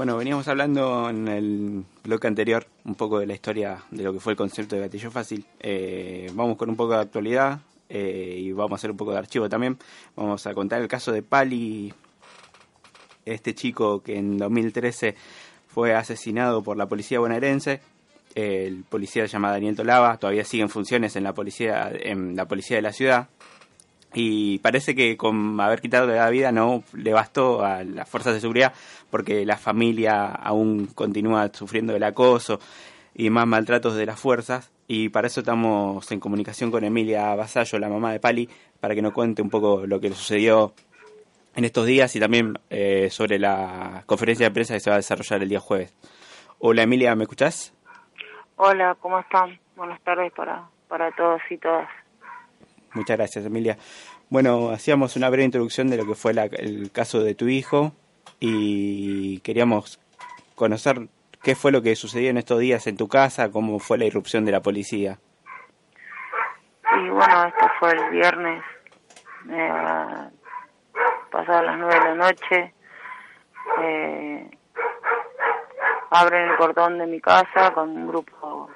Bueno, veníamos hablando en el bloque anterior un poco de la historia de lo que fue el concepto de gatillo fácil. Eh, vamos con un poco de actualidad eh, y vamos a hacer un poco de archivo también. Vamos a contar el caso de Pali, este chico que en 2013 fue asesinado por la policía bonaerense. El policía se llama Daniel Tolava, todavía sigue en funciones en la policía, en la policía de la ciudad y parece que con haber quitado la vida no le bastó a las fuerzas de seguridad porque la familia aún continúa sufriendo el acoso y más maltratos de las fuerzas y para eso estamos en comunicación con Emilia Basallo, la mamá de Pali, para que nos cuente un poco lo que le sucedió en estos días y también eh, sobre la conferencia de prensa que se va a desarrollar el día jueves. Hola Emilia, ¿me escuchás? Hola, ¿cómo están? Buenas tardes para, para todos y todas. Muchas gracias, Emilia. Bueno, hacíamos una breve introducción de lo que fue el caso de tu hijo y queríamos conocer qué fue lo que sucedió en estos días en tu casa, cómo fue la irrupción de la policía. Y bueno, esto fue el viernes, eh, pasadas las nueve de la noche. Eh, abren el portón de mi casa con un grupo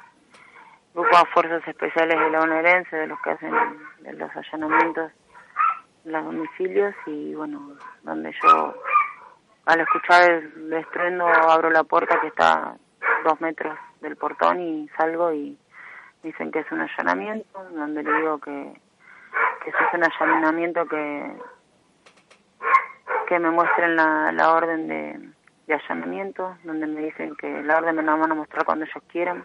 grupo de fuerzas especiales de la bonaerense, de los que hacen los allanamientos en los domicilios y bueno, donde yo al escuchar el estruendo abro la puerta que está dos metros del portón y salgo y dicen que es un allanamiento, donde le digo que, que si es un allanamiento que, que me muestren la, la orden de, de allanamiento, donde me dicen que la orden me la van a mostrar cuando ellos quieran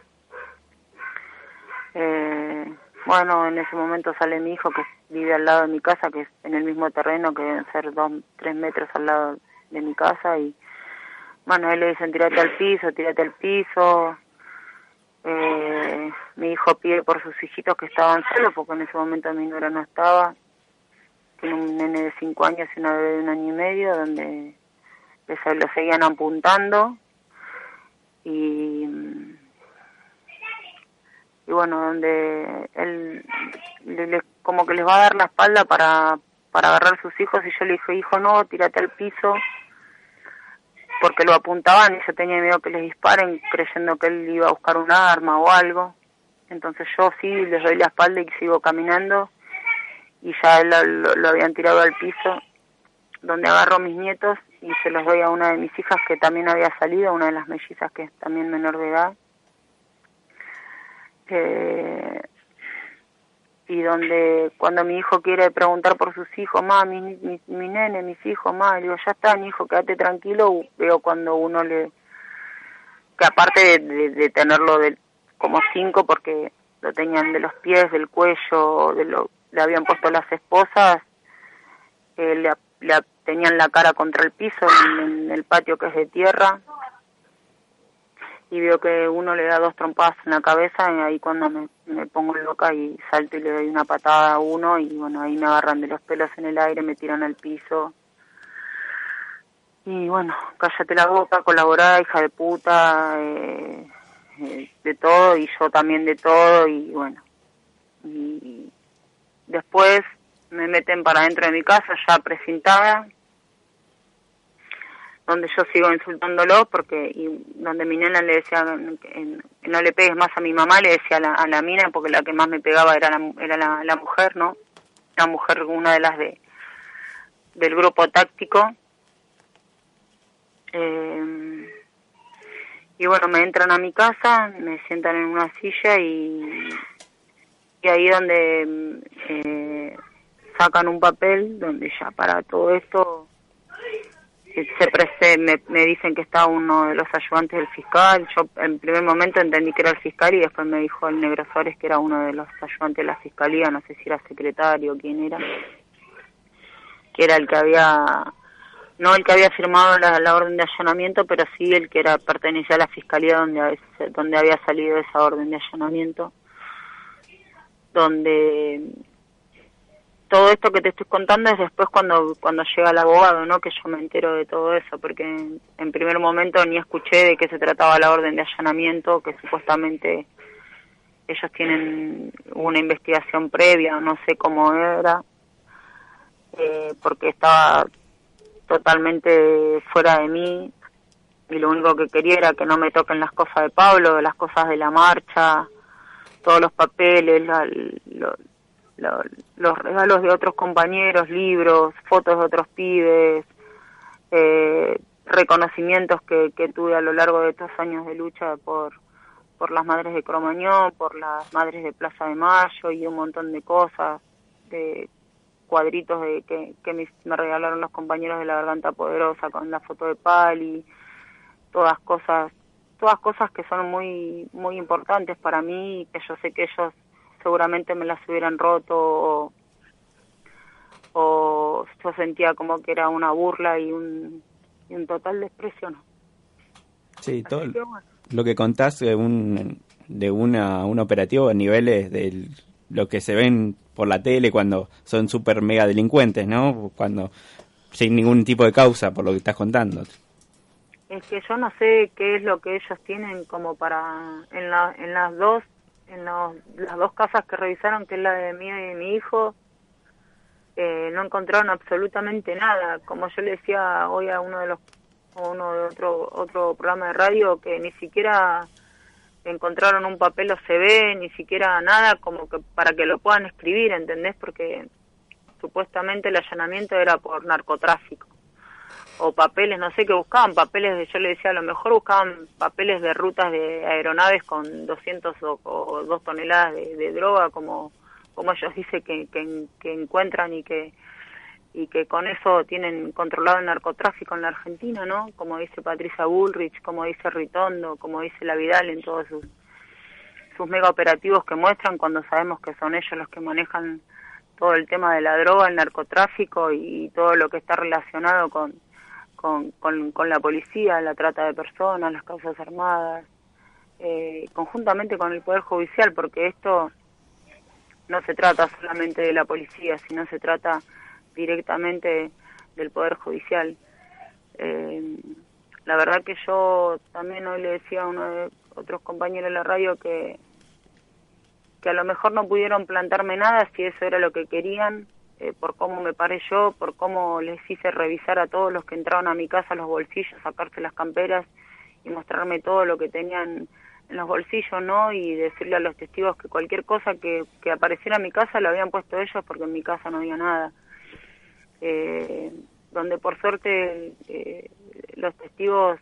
eh, bueno, en ese momento sale mi hijo que vive al lado de mi casa, que es en el mismo terreno, que deben ser dos, tres metros al lado de mi casa. Y bueno, él le dicen, tírate al piso, tírate al piso. Eh, mi hijo pide por sus hijitos que estaban solos, porque en ese momento mi nuera no estaba. Tiene un nene de cinco años y una bebé de un año y medio, donde les, lo seguían apuntando. Y y bueno, donde él le, como que les va a dar la espalda para, para agarrar sus hijos y yo le dije, hijo, no, tírate al piso, porque lo apuntaban y yo tenía miedo que les disparen creyendo que él iba a buscar un arma o algo. Entonces yo sí les doy la espalda y sigo caminando y ya él lo, lo habían tirado al piso, donde agarro a mis nietos y se los doy a una de mis hijas que también había salido, una de las mellizas que es también menor de edad eh, y donde cuando mi hijo quiere preguntar por sus hijos, ma, mi, mi, nene, mis hijos, ma, digo, ya está, mi hijo, quédate tranquilo, veo cuando uno le, que aparte de, tenerlo de, como cinco, porque lo tenían de los pies, del cuello, de lo, le habían puesto las esposas, eh, le, le, tenían la cara contra el piso en el patio que es de tierra, y veo que uno le da dos trompadas en la cabeza y ahí cuando me, pongo loca y salto y le doy una patada a uno y bueno, ahí me agarran de los pelos en el aire, me tiran al piso. Y bueno, cállate la boca, colaborá, hija de puta, eh, eh, de todo y yo también de todo y bueno. Y después me meten para dentro de mi casa ya precintada donde yo sigo insultándolo porque y donde mi nena le decía que no le pegues más a mi mamá le decía a la, a la mina porque la que más me pegaba era la, era la, mujer no la mujer una de las de del grupo táctico. Eh, y bueno me entran a mi casa me sientan en una silla y y ahí donde eh, sacan un papel donde ya para todo esto se me, me, dicen que está uno de los ayudantes del fiscal. Yo en primer momento entendí que era el fiscal y después me dijo el negro Suárez que era uno de los ayudantes de la fiscalía, no sé si era secretario o quién era, que era el que había, no el que había firmado la, la orden de allanamiento, pero sí el que era pertenecía a la fiscalía donde, donde había salido esa orden de allanamiento, donde todo esto que te estoy contando es después cuando cuando llega el abogado, ¿no? Que yo me entero de todo eso, porque en, primer momento ni escuché de qué se trataba la orden de allanamiento, que supuestamente ellos tienen una investigación previa, no sé cómo era, eh, porque estaba totalmente fuera de mí y lo único que quería era que no me toquen las cosas de Pablo, las cosas de la marcha, todos los papeles, los regalos de otros compañeros, libros, fotos de otros pibes, eh, reconocimientos que, que tuve a lo largo de estos años de lucha por por las madres de Cromañón, por las madres de Plaza de Mayo y un montón de cosas, de cuadritos de que, que me, regalaron los compañeros de la Garganta Poderosa con la foto de Pali, todas cosas, todas cosas que son muy muy importantes para mí y que yo sé que ellos seguramente me las hubieran roto o, o yo sentía como que era una burla y un, y un total desprecio, ¿no? Sí, todo lo que contás de un, de una, un operativo a niveles de lo que se ven por la tele cuando son super mega delincuentes, ¿no? Cuando sin ningún tipo de causa, por lo que estás contando. Es que yo no sé qué es lo que ellos tienen como para en, la, en las dos en las dos casas que revisaron, que es la de mí y de mi hijo, eh, no encontraron absolutamente nada. Como yo le decía hoy a uno de los uno de otro otro programa de radio que ni siquiera encontraron un papel o se ve, ni siquiera nada como que para que lo puedan escribir, ¿entendés? Porque supuestamente el allanamiento era por narcotráfico o papeles, no sé qué buscaban, papeles de, yo le decía, a lo mejor buscaban papeles de rutas de aeronaves con 200 o, 2 toneladas de, droga, como, como ellos dicen que, que, que encuentran y que y que con eso tienen controlado el narcotráfico en la Argentina, ¿no? Como dice Patricia Bullrich, como dice Ritondo, como dice La Vidal en todos sus, sus mega operativos que muestran cuando sabemos que son ellos los que manejan todo el tema de la droga, el narcotráfico y, todo lo que está relacionado con, con, con, la policía, la trata de personas, las causas armadas, eh, conjuntamente con el Poder Judicial, porque esto no se trata solamente de la policía, sino se trata directamente del Poder Judicial. Eh, la verdad que yo también hoy le decía a uno de otros compañeros de la radio que, que a lo mejor no pudieron plantarme nada si eso era lo que querían, eh, por cómo me paré yo, por cómo les hice revisar a todos los que entraron a mi casa los bolsillos, sacarse las camperas y mostrarme todo lo que tenían en los bolsillos, ¿no? Y decirle a los testigos que cualquier cosa que, que apareciera en mi casa lo habían puesto ellos porque en mi casa no había nada eh, donde por suerte eh, los testigos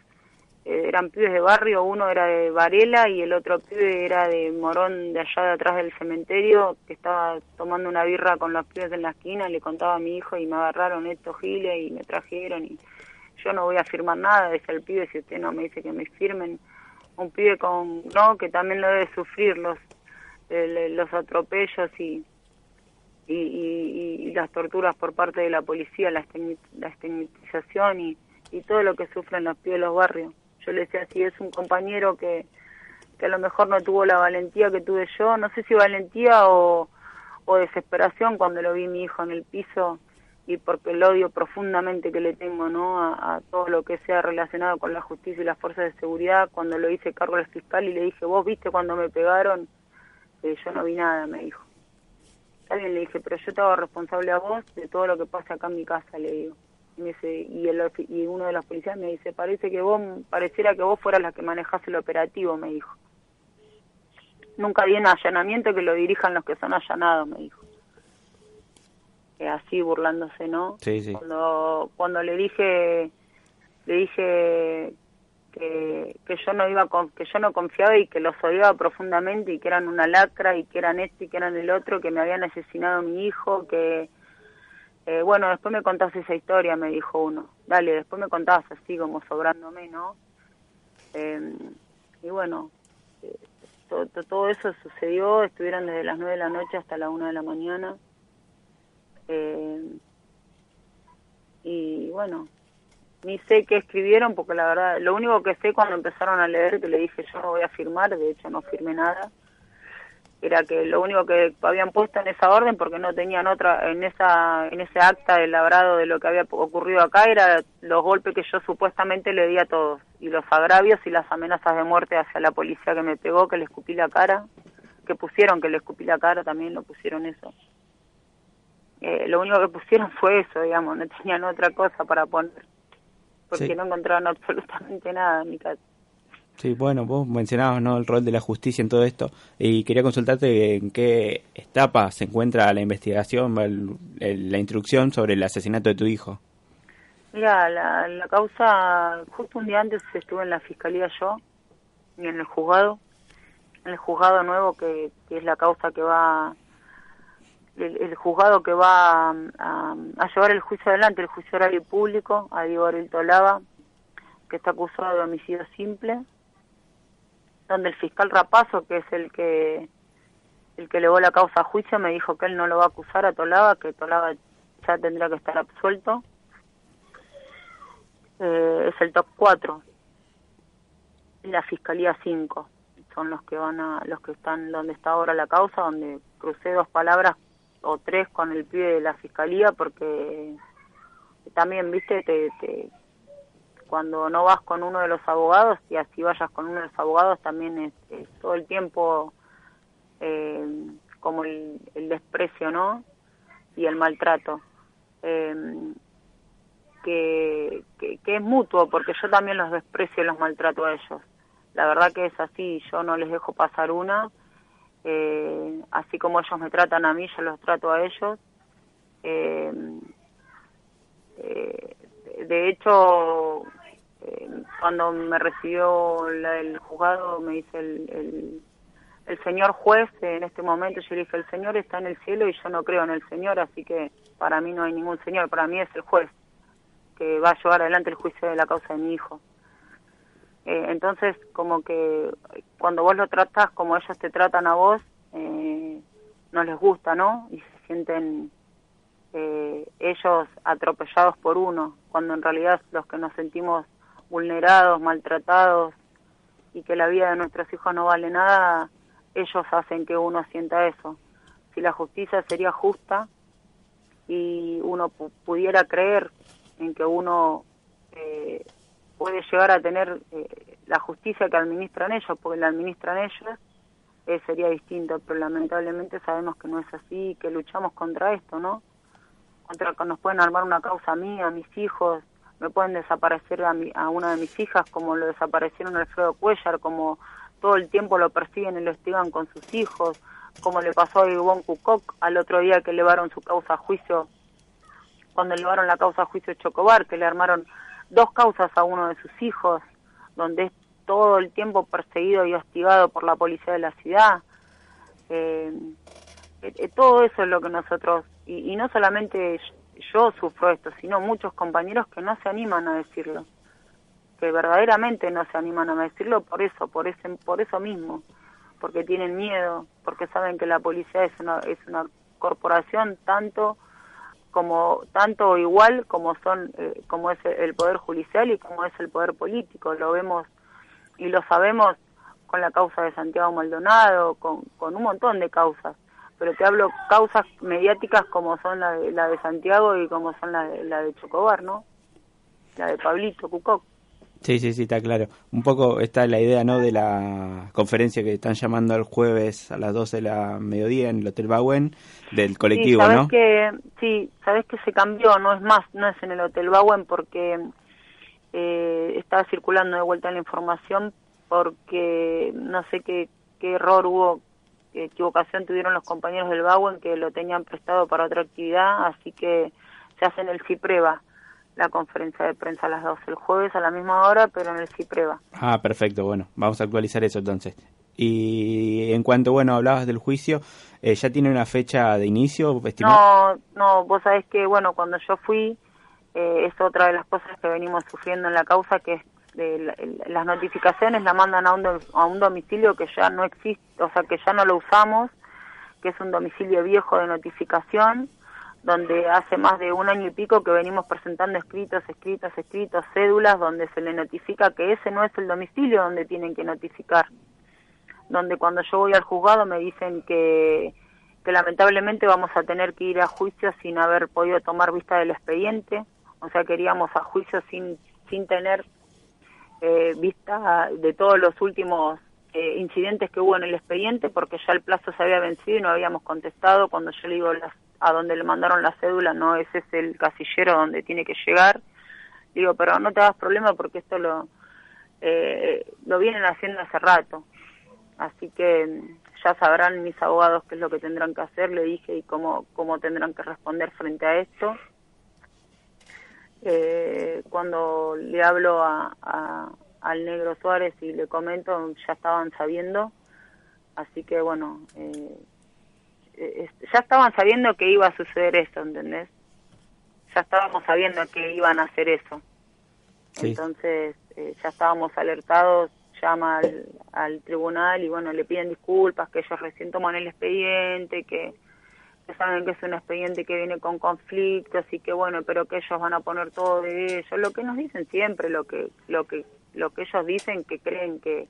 eran pibes de barrio, uno era de Varela y el otro pibe era de Morón, de allá de atrás del cementerio, que estaba tomando una birra con los pibes en la esquina, le contaba a mi hijo y me agarraron estos giles y me trajeron y yo no voy a firmar nada, decía el pibe, si usted no me dice que me firmen, un pibe con, no, que también lo debe sufrir los, los atropellos y y, las torturas por parte de la policía, la, estigmatización y, y todo lo que sufren los pibes de los barrios. Yo le decía, si es un compañero que, que a lo mejor no tuvo la valentía que tuve yo, no sé si valentía o, o desesperación cuando lo vi mi hijo en el piso y porque el odio profundamente que le tengo no a, todo lo que sea relacionado con la justicia y las fuerzas de seguridad. Cuando lo hice cargo al fiscal y le dije vos viste cuando me pegaron eh, yo no vi nada me dijo. Alguien le dije, pero yo te hago responsable a vos de todo lo que pasa acá en mi casa, le digo. Me dice, y, el, y uno de los policías me dice, parece que vos, pareciera que vos fueras la que manejás el operativo, me dijo. Nunca di un allanamiento que lo dirijan los que son allanados, me dijo. así burlándose, ¿no? Sí, sí. Cuando, cuando le dije, le dije que, yo no iba que yo no confiaba y que los odiaba profundamente y que eran una lacra y que eran este y que eran el otro que me habían asesinado a mi hijo que eh, bueno después me contás esa historia me dijo uno. Dale después me contabas así como sobrándome no em, y bueno eh, todo, todo eso sucedió estuvieron desde las nueve de la noche hasta la una de la mañana. Em, y bueno ni sé qué escribieron porque la verdad, lo único que sé cuando empezaron a leer, que le dije yo no voy a firmar, de hecho no firmé nada, era que lo único que habían puesto en esa orden porque no tenían otra en esa en ese acta de labrado de lo que había ocurrido acá era los golpes que yo supuestamente le di a todos y los agravios y las amenazas de muerte hacia la policía que me pegó que le escupí la cara que pusieron que le escupí la cara también lo pusieron eso eh, lo único que pusieron fue eso digamos no tenían otra cosa para poner porque no encontraron absolutamente nada en mi casa. Sí, bueno, vos mencionabas ¿no? el rol de la justicia en todo esto y quería consultarte en qué etapa se encuentra la investigación, la instrucción sobre el asesinato de tu hijo. Mira, la, la causa, justo un día antes estuve en la fiscalía yo y en el juzgado, en el juzgado nuevo que, es la causa que va, el, juzgado que va a, llevar el juicio adelante, el juicio oral y público, a Diego Arilto Lava, que está acusado de homicidio simple donde el fiscal Rapazo, que es el que el que elevó la causa a juicio, me dijo que él no lo va a acusar a Tolaba, que Tolaba ya tendría que estar absuelto. Eh, es el top 4. La Fiscalía 5 son los que van a los que están donde está ahora la causa, donde crucé dos palabras o tres con el pibe de la Fiscalía porque también, viste, te, te cuando no vas con uno de los abogados y así vayas con uno de los abogados también es, todo el tiempo eh, como el, desprecio no y el maltrato. Em, que, que, es mutuo porque yo también los desprecio y los maltrato a ellos. La verdad que es así yo no les dejo pasar una eh, así como ellos me tratan a mí yo los trato a ellos. Em, eh, de hecho eh, cuando me recibió el juzgado me dice el, el, señor juez en este momento yo le dije el señor está en el cielo y yo no creo en el señor así que para mí no hay ningún señor para mí es el juez que va a llevar adelante el juicio de la causa de mi hijo eh, entonces como que cuando vos lo tratas como ellos te tratan a vos eh, no les gusta no y se sienten ellos atropellados por uno cuando en realidad los que nos sentimos vulnerados, maltratados y que la vida de nuestros hijos no vale nada, ellos hacen que uno sienta eso. Si la justicia sería justa y uno pudiera creer en que uno eh, puede llegar a tener eh, la justicia que administran ellos, porque la administran ellos, eh, sería distinto, pero lamentablemente sabemos que no es así, que luchamos contra esto, ¿no? Contra que nos pueden armar una causa mía, a mis hijos, me pueden desaparecer a, a una de mis hijas como lo desaparecieron Alfredo Cuellar, como todo el tiempo lo persiguen y lo estigan con sus hijos, como le pasó a Ivonne Cucoc al otro día que elevaron su causa a juicio, cuando elevaron la causa a juicio Chocobar, que le armaron dos causas a uno de sus hijos, donde es todo el tiempo perseguido y hostigado por la policía de la ciudad. Eh, eh, eh todo eso es lo que nosotros, y, y no solamente yo sufro esto, sino muchos compañeros que no se animan a decirlo, que verdaderamente no se animan a decirlo por eso, por ese, por eso mismo, porque tienen miedo, porque saben que la policía es una, es una corporación tanto como tanto igual como son eh, como es el poder judicial y como es el poder político. Lo vemos y lo sabemos con la causa de Santiago Maldonado con, con un montón de causas pero te hablo causas mediáticas como son la de, la de Santiago y como son la de, la de Chocobar, ¿no? La de Pablito Cucoc. Sí, sí, sí, está claro. Un poco está la idea, ¿no? De la conferencia que están llamando el jueves a las 12 de la mediodía en el Hotel Bauen del colectivo, sí, ¿no? Que, sí, sabes que se cambió, no es más, no es en el Hotel Bauen porque eh, estaba circulando de vuelta la información porque no sé qué, qué error hubo equivocación tuvieron los compañeros del en que lo tenían prestado para otra actividad, así que se hace en el CIPREVA la conferencia de prensa a las 12 el jueves a la misma hora, pero en el CIPREVA. Ah, perfecto, bueno, vamos a actualizar eso entonces. Y en cuanto, bueno, hablabas del juicio, eh, ¿ya tiene una fecha de inicio No, no, vos sabés que, bueno, cuando yo fui, eh, es otra de las cosas que venimos sufriendo en la causa, que es las notificaciones la mandan a un, a un domicilio que ya no existe, o sea, que ya no lo usamos, que es un domicilio viejo de notificación, donde hace más de un año y pico que venimos presentando escritos, escritos, escritos, cédulas, donde se le notifica que ese no es el domicilio donde tienen que notificar. Donde cuando yo voy al juzgado me dicen que, que lamentablemente vamos a tener que ir a juicio sin haber podido tomar vista del expediente, o sea, queríamos a juicio sin, sin tener eh, vista de todos los últimos eh, incidentes que hubo en el expediente, porque ya el plazo se había vencido y no habíamos contestado. Cuando yo le digo a donde le mandaron la cédula, no ese es el casillero donde tiene que llegar. Digo, pero no te hagas problema porque esto lo, eh, lo vienen haciendo hace rato. Así que ya sabrán mis abogados qué es lo que tendrán que hacer, le dije, y cómo, cómo tendrán que responder frente a esto. Eh, cuando le hablo a, al negro Suárez y le comento, ya estaban sabiendo, así que bueno, eh, eh, ya estaban sabiendo que iba a suceder eso, ¿entendés? Ya estábamos sabiendo que iban a hacer eso. Entonces, ya estábamos alertados llama al, al, tribunal y bueno, le piden disculpas, que ellos recién toman el expediente, que, saben que es un expediente que viene con conflictos y que bueno, pero que ellos van a poner todo de ellos, lo que nos dicen siempre, lo que, lo que, lo que ellos dicen que creen que,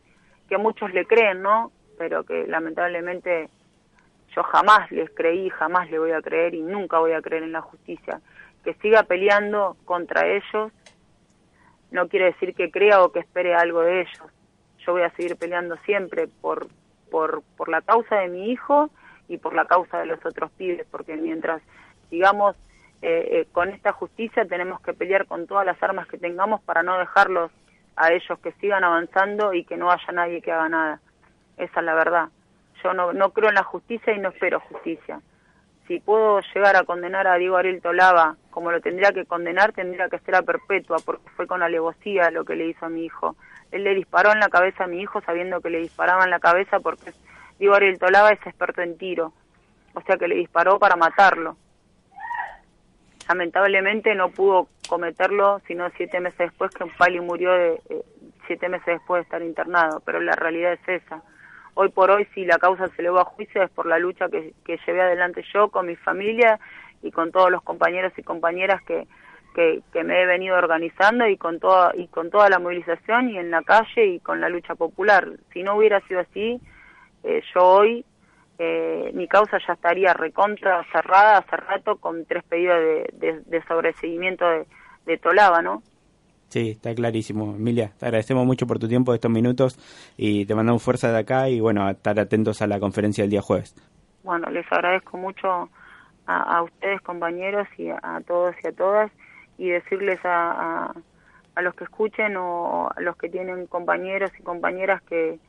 que muchos le creen, ¿no? Pero que lamentablemente yo jamás les creí, jamás le voy a creer y nunca voy a creer en la justicia. Que siga peleando contra ellos no quiere decir que crea o que espere algo de ellos yo voy a seguir peleando siempre por, por, por la causa de mi hijo y por la causa de los otros pibes, porque mientras sigamos eh, eh, con esta justicia tenemos que pelear con todas las armas que tengamos para no dejarlos a ellos que sigan avanzando y que no haya nadie que haga nada. Esa es la verdad. Yo no, no creo en la justicia y no espero justicia. Si puedo llegar a condenar a Diego Ariel Tolava como lo tendría que condenar, tendría que ser a perpetua, porque fue con alevosía lo que le hizo a mi hijo él le disparó en la cabeza a mi hijo sabiendo que le disparaba en la cabeza porque digo Ariel Tolaba es experto en tiro, o sea que le disparó para matarlo. Lamentablemente no pudo cometerlo sino siete meses después que un pali murió de, eh, siete meses después de estar internado, pero la realidad es esa. Hoy por hoy si la causa se le va a juicio es por la lucha que, que llevé adelante yo con mi familia y con todos los compañeros y compañeras que, que, me he venido organizando y con toda y con toda la movilización y en la calle y con la lucha popular. Si no hubiera sido así, eh, yo hoy eh, mi causa ya estaría recontra cerrada hace rato con tres pedidos de, de, sobreseguimiento de, de Tolava, ¿no? Sí, está clarísimo. Emilia, te agradecemos mucho por tu tiempo, estos minutos, y te mandamos fuerza de acá y bueno, a estar atentos a la conferencia del día jueves. Bueno, les agradezco mucho a, a ustedes, compañeros, y a todos y a todas y decirles a, a, los que escuchen o a los que tienen compañeros y compañeras que,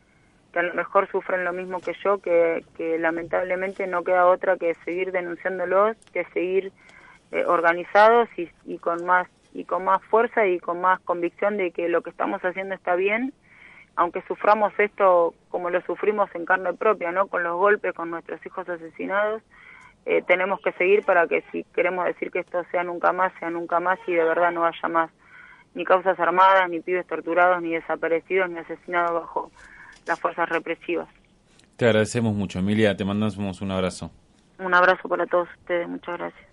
a lo mejor sufren lo mismo que yo, que, que lamentablemente no queda otra que seguir denunciándolos, que seguir eh, organizados y, y con más y con más fuerza y con más convicción de que lo que estamos haciendo está bien, aunque suframos esto como lo sufrimos en carne propia, ¿no? Con los golpes, con nuestros hijos asesinados, eh, tenemos que seguir para que si queremos decir que esto sea nunca más, sea nunca más y de verdad no haya más ni causas armadas, ni pibes torturados, ni desaparecidos, ni asesinados bajo las fuerzas represivas. Te agradecemos mucho, Emilia, te mandamos un abrazo. Un abrazo para todos ustedes, muchas gracias.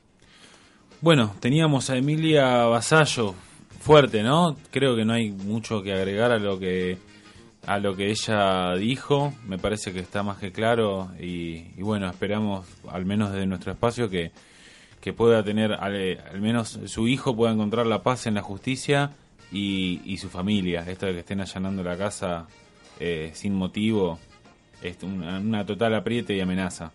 Bueno, teníamos a Emilia Vasallo, fuerte, ¿no? Creo que no hay mucho que agregar a lo que a lo que ella dijo, me parece que está más que claro y, bueno, esperamos, al menos desde nuestro espacio, que, que pueda tener, al, menos su hijo pueda encontrar la paz en la justicia y, y su familia. Esto de que estén allanando la casa eh, sin motivo es una total apriete y amenaza.